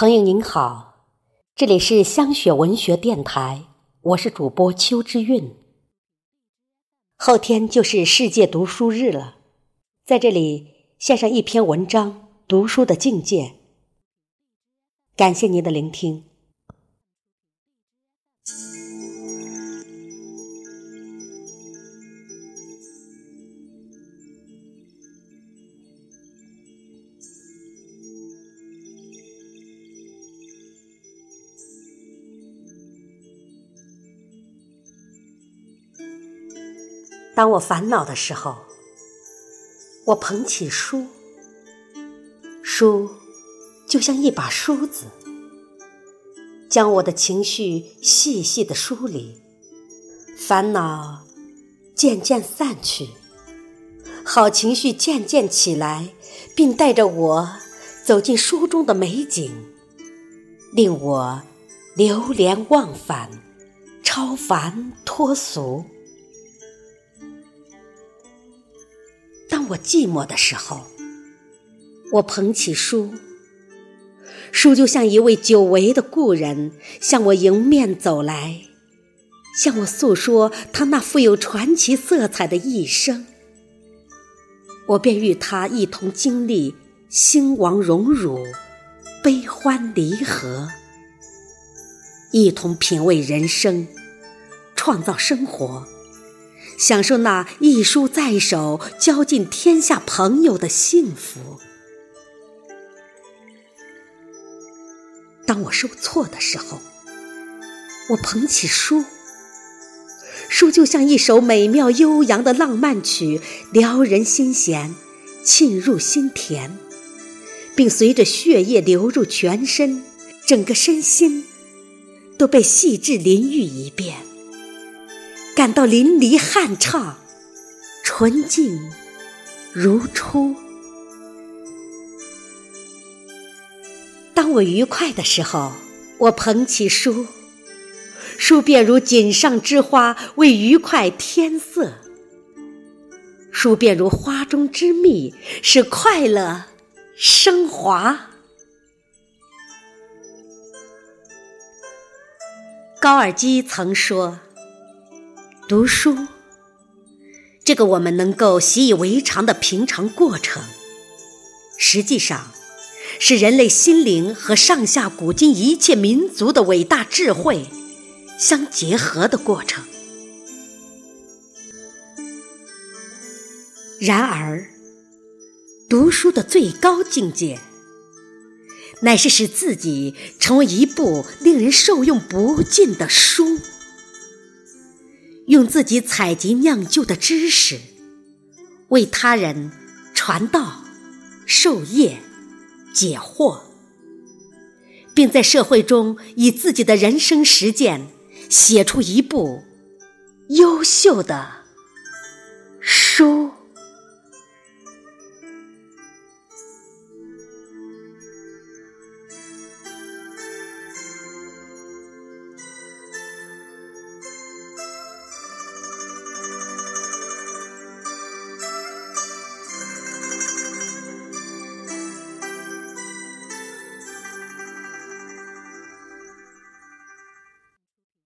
朋友您好，这里是香雪文学电台，我是主播邱之韵。后天就是世界读书日了，在这里献上一篇文章：读书的境界。感谢您的聆听。当我烦恼的时候，我捧起书，书就像一把梳子，将我的情绪细细的梳理，烦恼渐渐散去，好情绪渐渐起来，并带着我走进书中的美景，令我流连忘返，超凡脱俗。当我寂寞的时候，我捧起书，书就像一位久违的故人向我迎面走来，向我诉说他那富有传奇色彩的一生。我便与他一同经历兴亡荣辱、悲欢离合，一同品味人生，创造生活。享受那一书在手、交尽天下朋友的幸福。当我受挫的时候，我捧起书，书就像一首美妙悠扬的浪漫曲，撩人心弦，沁入心田，并随着血液流入全身，整个身心都被细致淋浴一遍。感到淋漓酣畅，纯净如初。当我愉快的时候，我捧起书，书便如锦上之花，为愉快添色；书便如花中之蜜，使快乐升华。高尔基曾说。读书，这个我们能够习以为常的平常过程，实际上是人类心灵和上下古今一切民族的伟大智慧相结合的过程。然而，读书的最高境界，乃是使自己成为一部令人受用不尽的书。用自己采集酿就的知识，为他人传道、授业、解惑，并在社会中以自己的人生实践写出一部优秀的书。